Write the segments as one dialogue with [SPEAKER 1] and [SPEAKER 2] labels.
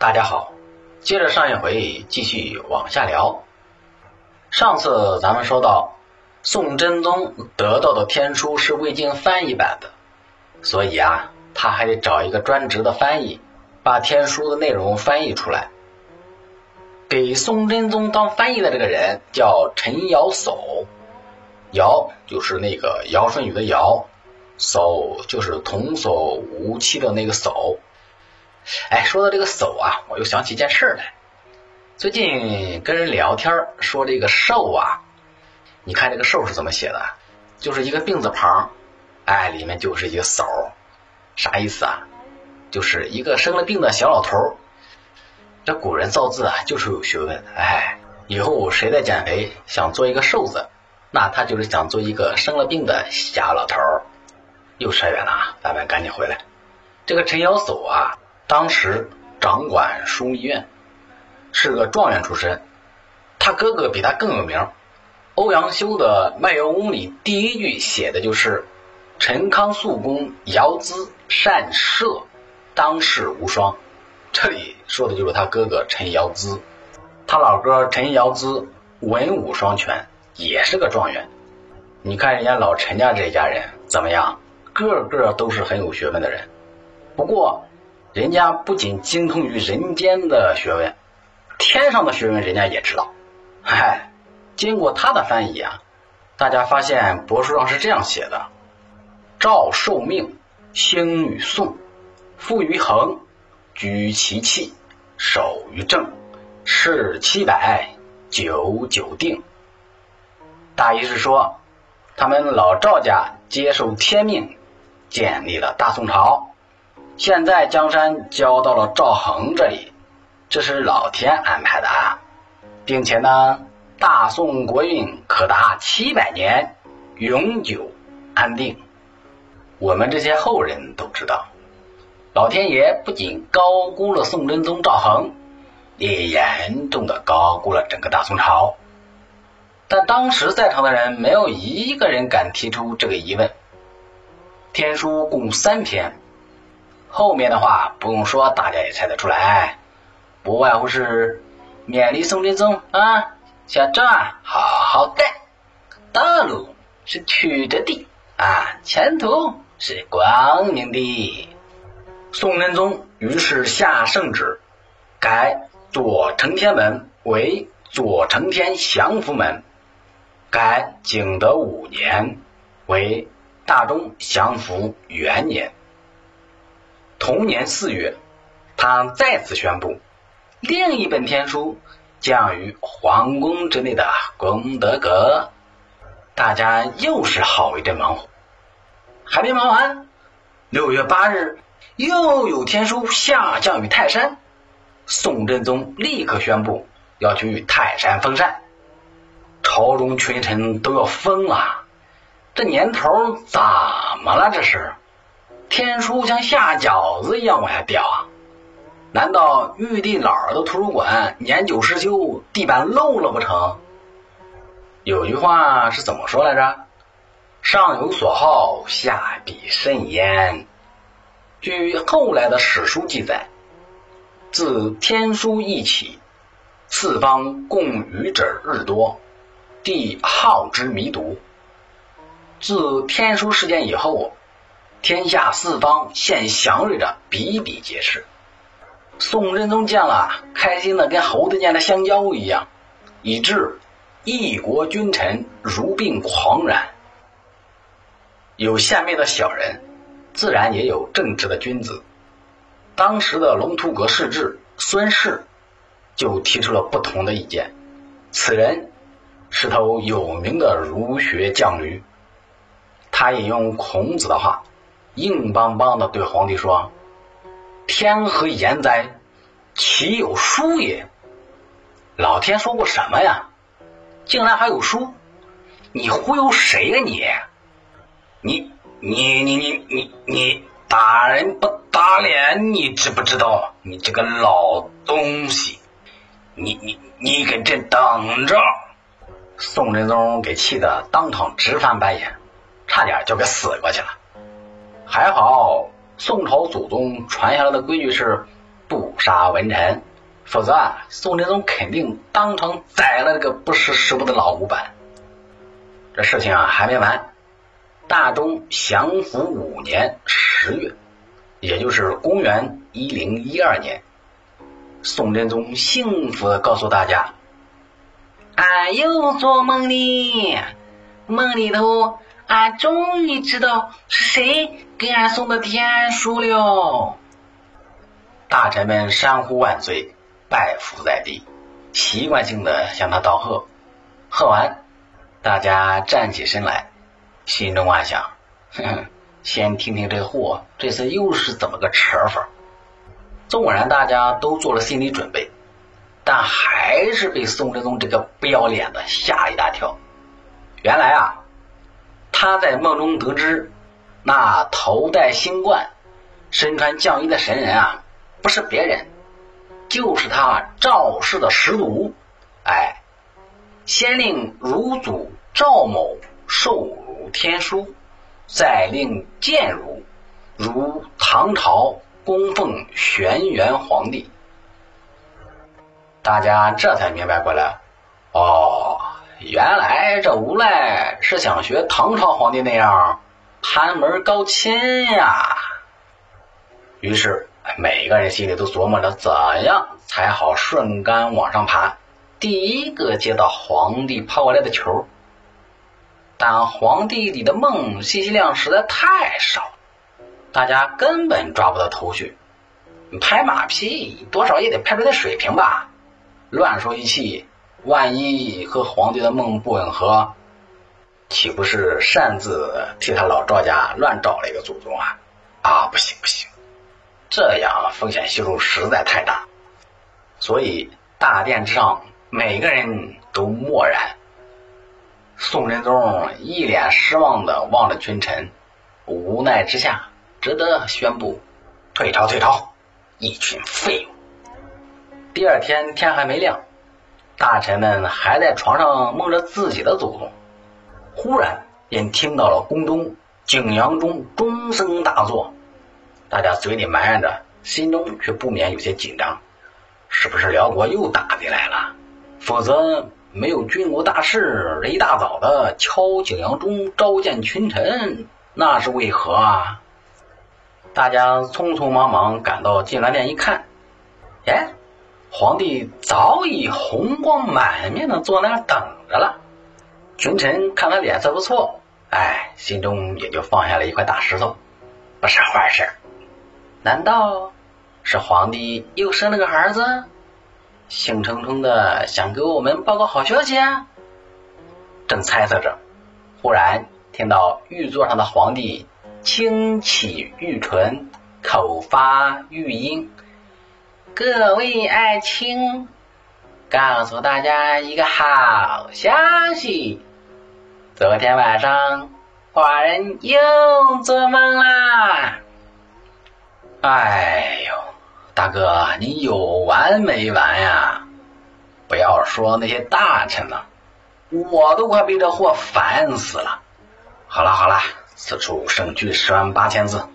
[SPEAKER 1] 大家好，接着上一回继续往下聊。上次咱们说到，宋真宗得到的天书是未经翻译版的，所以啊，他还得找一个专职的翻译，把天书的内容翻译出来。给宋真宗当翻译的这个人叫陈尧叟，尧就是那个尧舜禹的尧，叟就是童叟无欺的那个叟。哎，说到这个叟啊，我又想起一件事儿来。最近跟人聊天说这个寿啊，你看这个寿是怎么写的？就是一个病字旁，哎，里面就是一个叟，啥意思啊？就是一个生了病的小老头儿。这古人造字啊，就是有学问。哎，以后谁在减肥想做一个瘦子，那他就是想做一个生了病的小老头儿。又扯远了啊，咱们赶紧回来。这个陈尧叟啊。当时掌管枢密院，是个状元出身。他哥哥比他更有名。欧阳修的《卖油翁》里第一句写的就是“陈康肃公尧咨善射，当世无双”。这里说的就是他哥哥陈尧咨。他老哥陈尧咨文武双全，也是个状元。你看人家老陈家这一家人怎么样？个个都是很有学问的人。不过。人家不仅精通于人间的学问，天上的学问人家也知道。嗨，经过他的翻译啊，大家发现帛书上是这样写的：赵受命，兴于宋，富于恒，居其器，守于正，事七百，九九定。大意是说，他们老赵家接受天命，建立了大宋朝。现在江山交到了赵恒这里，这是老天安排的啊，并且呢，大宋国运可达七百年，永久安定。我们这些后人都知道，老天爷不仅高估了宋真宗赵恒，也严重的高估了整个大宋朝。但当时在场的人没有一个人敢提出这个疑问。天书共三篇。后面的话不用说，大家也猜得出来，不外乎是勉励宋真宗啊，小赵啊，好好干，道路是曲折的啊，前途是光明的。宋真宗于是下圣旨，改左承天门为左承天祥符门，改景德五年为大中祥符元年。同年四月，他再次宣布，另一本天书降于皇宫之内的功德阁。大家又是好一阵忙活，还没忙完。六月八日，又有天书下降于泰山，宋真宗立刻宣布要去泰山封禅。朝中群臣都要疯了，这年头怎么了？这是？天书像下饺子一样往下掉啊！难道玉帝老儿的图书馆年久失修，地板漏了不成？有句话是怎么说来着？上有所好，下必甚焉。据后来的史书记载，自天书一起，四方共愚者日多，帝好之弥毒。自天书事件以后。天下四方现祥瑞的比比皆是，宋真宗见了，开心的跟猴子见了香蕉一样，以致一国君臣如病狂然。有献媚的小人，自然也有正直的君子。当时的龙图阁世志孙氏就提出了不同的意见。此人是头有名的儒学犟驴，他引用孔子的话。硬邦邦的对皇帝说：“天何言哉？岂有书也？老天说过什么呀？竟然还有书？你忽悠谁呀你？你你你你你你打人不打脸？你知不知道？你这个老东西！你你你给朕等着！”宋真宗给气得当场直翻白眼，差点就给死过去了。还好，宋朝祖宗传下来的规矩是，不杀文臣，否则啊，宋真宗肯定当场宰了这个不识时务的老古板。这事情啊还没完，大中祥符五年十月，也就是公元一零一二年，宋真宗幸福的告诉大家：“俺又做梦哩，梦里头俺终于知道是谁给俺送的天书了。”大臣们山呼万岁，拜伏在地，习惯性的向他道贺。贺完。大家站起身来，心中暗想：“哼哼，先听听这货这次又是怎么个扯法。”纵然大家都做了心理准备，但还是被宋真宗这个不要脸的吓了一大跳。原来啊，他在梦中得知，那头戴星冠、身穿绛衣的神人啊，不是别人，就是他赵氏的始祖。哎。先令汝祖赵某受汝天书，再令建汝如唐朝供奉玄元皇帝。大家这才明白过来，哦，原来这无赖是想学唐朝皇帝那样攀门高亲呀。于是每个人心里都琢磨着怎样才好顺杆往上爬。第一个接到皇帝抛过来的球，但皇帝里的梦信息量实在太少，大家根本抓不到头绪。拍马屁多少也得拍出点水平吧？乱说一气，万一和皇帝的梦不吻合，岂不是擅自替他老赵家乱找了一个祖宗啊？啊，不行不行，这样风险系数实在太大。所以大殿之上。每个人都默然。宋仁宗一脸失望的望着群臣，无奈之下，只得宣布退朝，退朝！一群废物。第二天天还没亮，大臣们还在床上梦着自己的祖宗，忽然便听到了宫中景阳钟钟声大作，大家嘴里埋怨着，心中却不免有些紧张，是不是辽国又打进来了？否则没有军国大事，这一大早的敲景阳钟召见群臣，那是为何啊？大家匆匆忙忙赶到金銮殿一看，哎，皇帝早已红光满面的坐那儿等着了。群臣看他脸色不错，哎，心中也就放下了一块大石头，不是坏事。难道是皇帝又生了个儿子？兴冲冲的想给我们报个好消息啊！正猜测着，忽然听到玉座上的皇帝轻启玉唇，口发玉音：“各位爱卿，告诉大家一个好消息，昨天晚上寡人又做梦啦！”哎呦！大哥，你有完没完呀？不要说那些大臣了，我都快被这货烦死了。好了好了，此处省去十万八千字。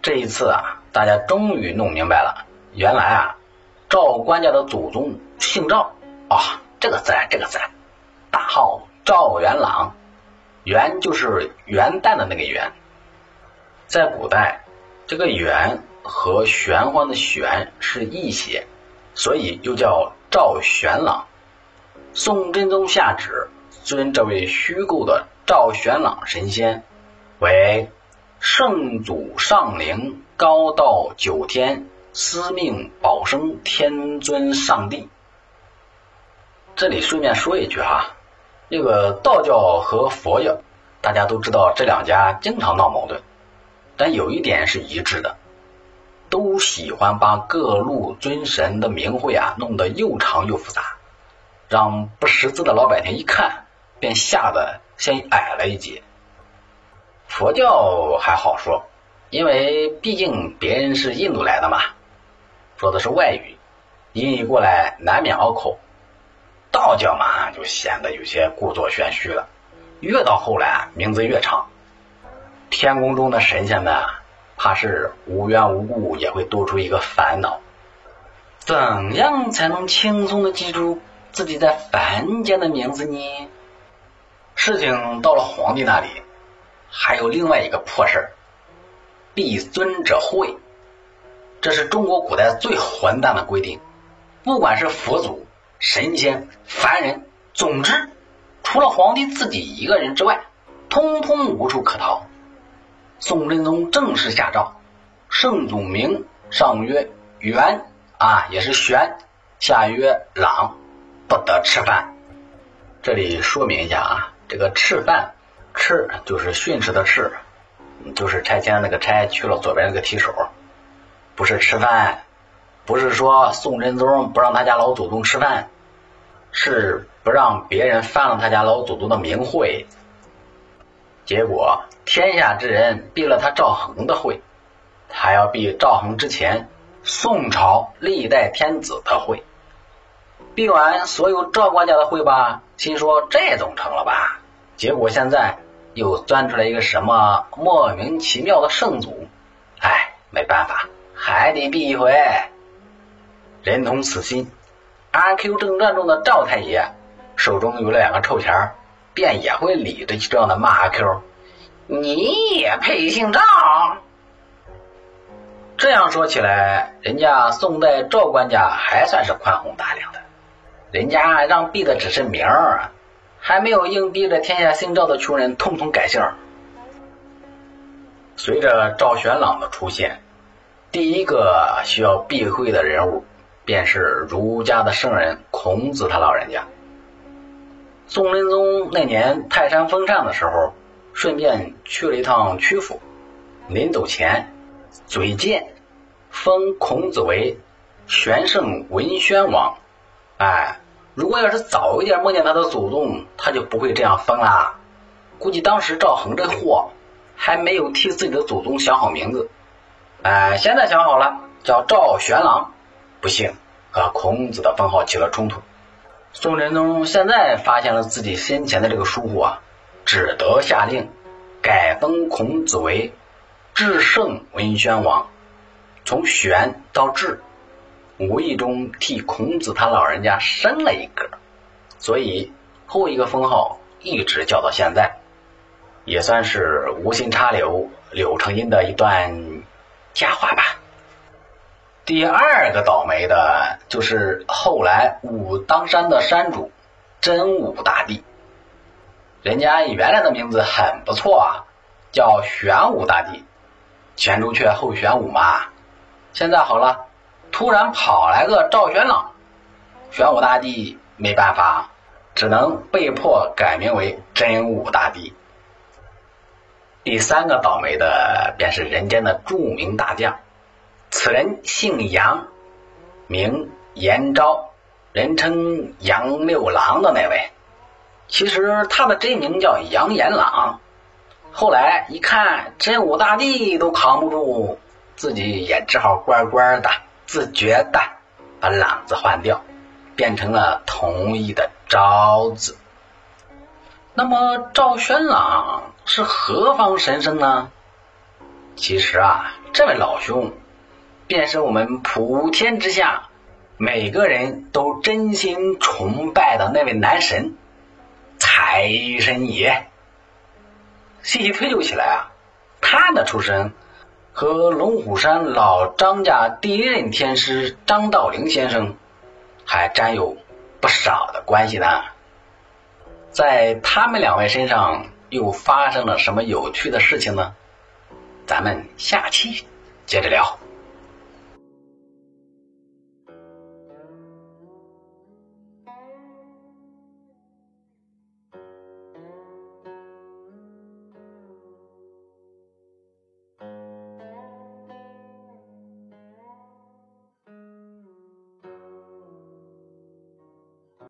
[SPEAKER 1] 这一次啊，大家终于弄明白了，原来啊，赵官家的祖宗姓赵啊，这个自然这个自然，大号赵元朗，元就是元旦的那个元，在古代这个元。和玄幻的玄是一写，所以又叫赵玄朗。宋真宗下旨尊这位虚构的赵玄朗神仙为圣祖上灵高道九天司命保生天尊上帝。这里顺便说一句哈，这个道教和佛教，大家都知道这两家经常闹矛盾，但有一点是一致的。都喜欢把各路尊神的名讳啊弄得又长又复杂，让不识字的老百姓一看便吓得先矮了一截。佛教还好说，因为毕竟别人是印度来的嘛，说的是外语，音译过来难免拗口。道教嘛就显得有些故作玄虚了，越到后来名字越长，天宫中的神仙们。怕是无缘无故也会多出一个烦恼。怎样才能轻松的记住自己在凡间的名字呢？事情到了皇帝那里，还有另外一个破事儿——必尊者讳。这是中国古代最混蛋的规定，不管是佛祖、神仙、凡人，总之，除了皇帝自己一个人之外，通通无处可逃。宋真宗正式下诏，圣祖名上曰元啊，也是玄，下曰朗，不得吃饭。这里说明一下啊，这个吃饭，吃就是训斥的斥，就是拆迁那个拆去了左边那个提手。不是吃饭，不是说宋真宗不让他家老祖宗吃饭，是不让别人犯了他家老祖宗的名讳。结果天下之人避了他赵恒的讳，他要避赵恒之前宋朝历代天子的讳。避完所有赵国家的讳吧，心说这总成了吧？结果现在又钻出来一个什么莫名其妙的圣祖，哎，没办法。还得避一回。人同此心，《阿 Q 正传》中的赵太爷手中有了两个臭钱儿，便也会理直气壮的骂阿 Q：“ 你也配姓赵？”这样说起来，人家宋代赵官家还算是宽宏大量的，人家让避的只是名儿，还没有硬逼着天下姓赵的穷人通通改姓。随着赵玄朗的出现。第一个需要避讳的人物，便是儒家的圣人孔子他老人家。宋仁宗那年泰山封禅的时候，顺便去了一趟曲阜，临走前嘴贱，封孔子为玄圣文宣王。哎，如果要是早一点梦见他的祖宗，他就不会这样封啦。估计当时赵恒这货还没有替自己的祖宗想好名字。哎，现在想好了，叫赵玄朗，不幸和孔子的封号起了冲突。宋真宗现在发现了自己先前的这个疏忽啊，只得下令改封孔子为至圣文宣王，从玄到至，无意中替孔子他老人家升了一格，所以后一个封号一直叫到现在，也算是无心插柳柳成荫的一段。瞎话吧。第二个倒霉的就是后来武当山的山主真武大帝，人家原来的名字很不错啊，叫玄武大帝，前朱雀后玄武嘛。现在好了，突然跑来个赵玄朗，玄武大帝没办法，只能被迫改名为真武大帝。第三个倒霉的便是人间的著名大将，此人姓杨，名延昭，人称杨六郎的那位。其实他的真名叫杨延朗，后来一看真武大帝都扛不住，自己也只好乖乖的、自觉的把“朗”字换掉，变成了同义的“昭”字。那么赵宣朗。是何方神圣呢？其实啊，这位老兄便是我们普天之下每个人都真心崇拜的那位男神财神爷。细细推究起来啊，他的出身和龙虎山老张家第一任天师张道陵先生还沾有不少的关系呢。在他们两位身上。又发生了什么有趣的事情呢？咱们下期接着聊。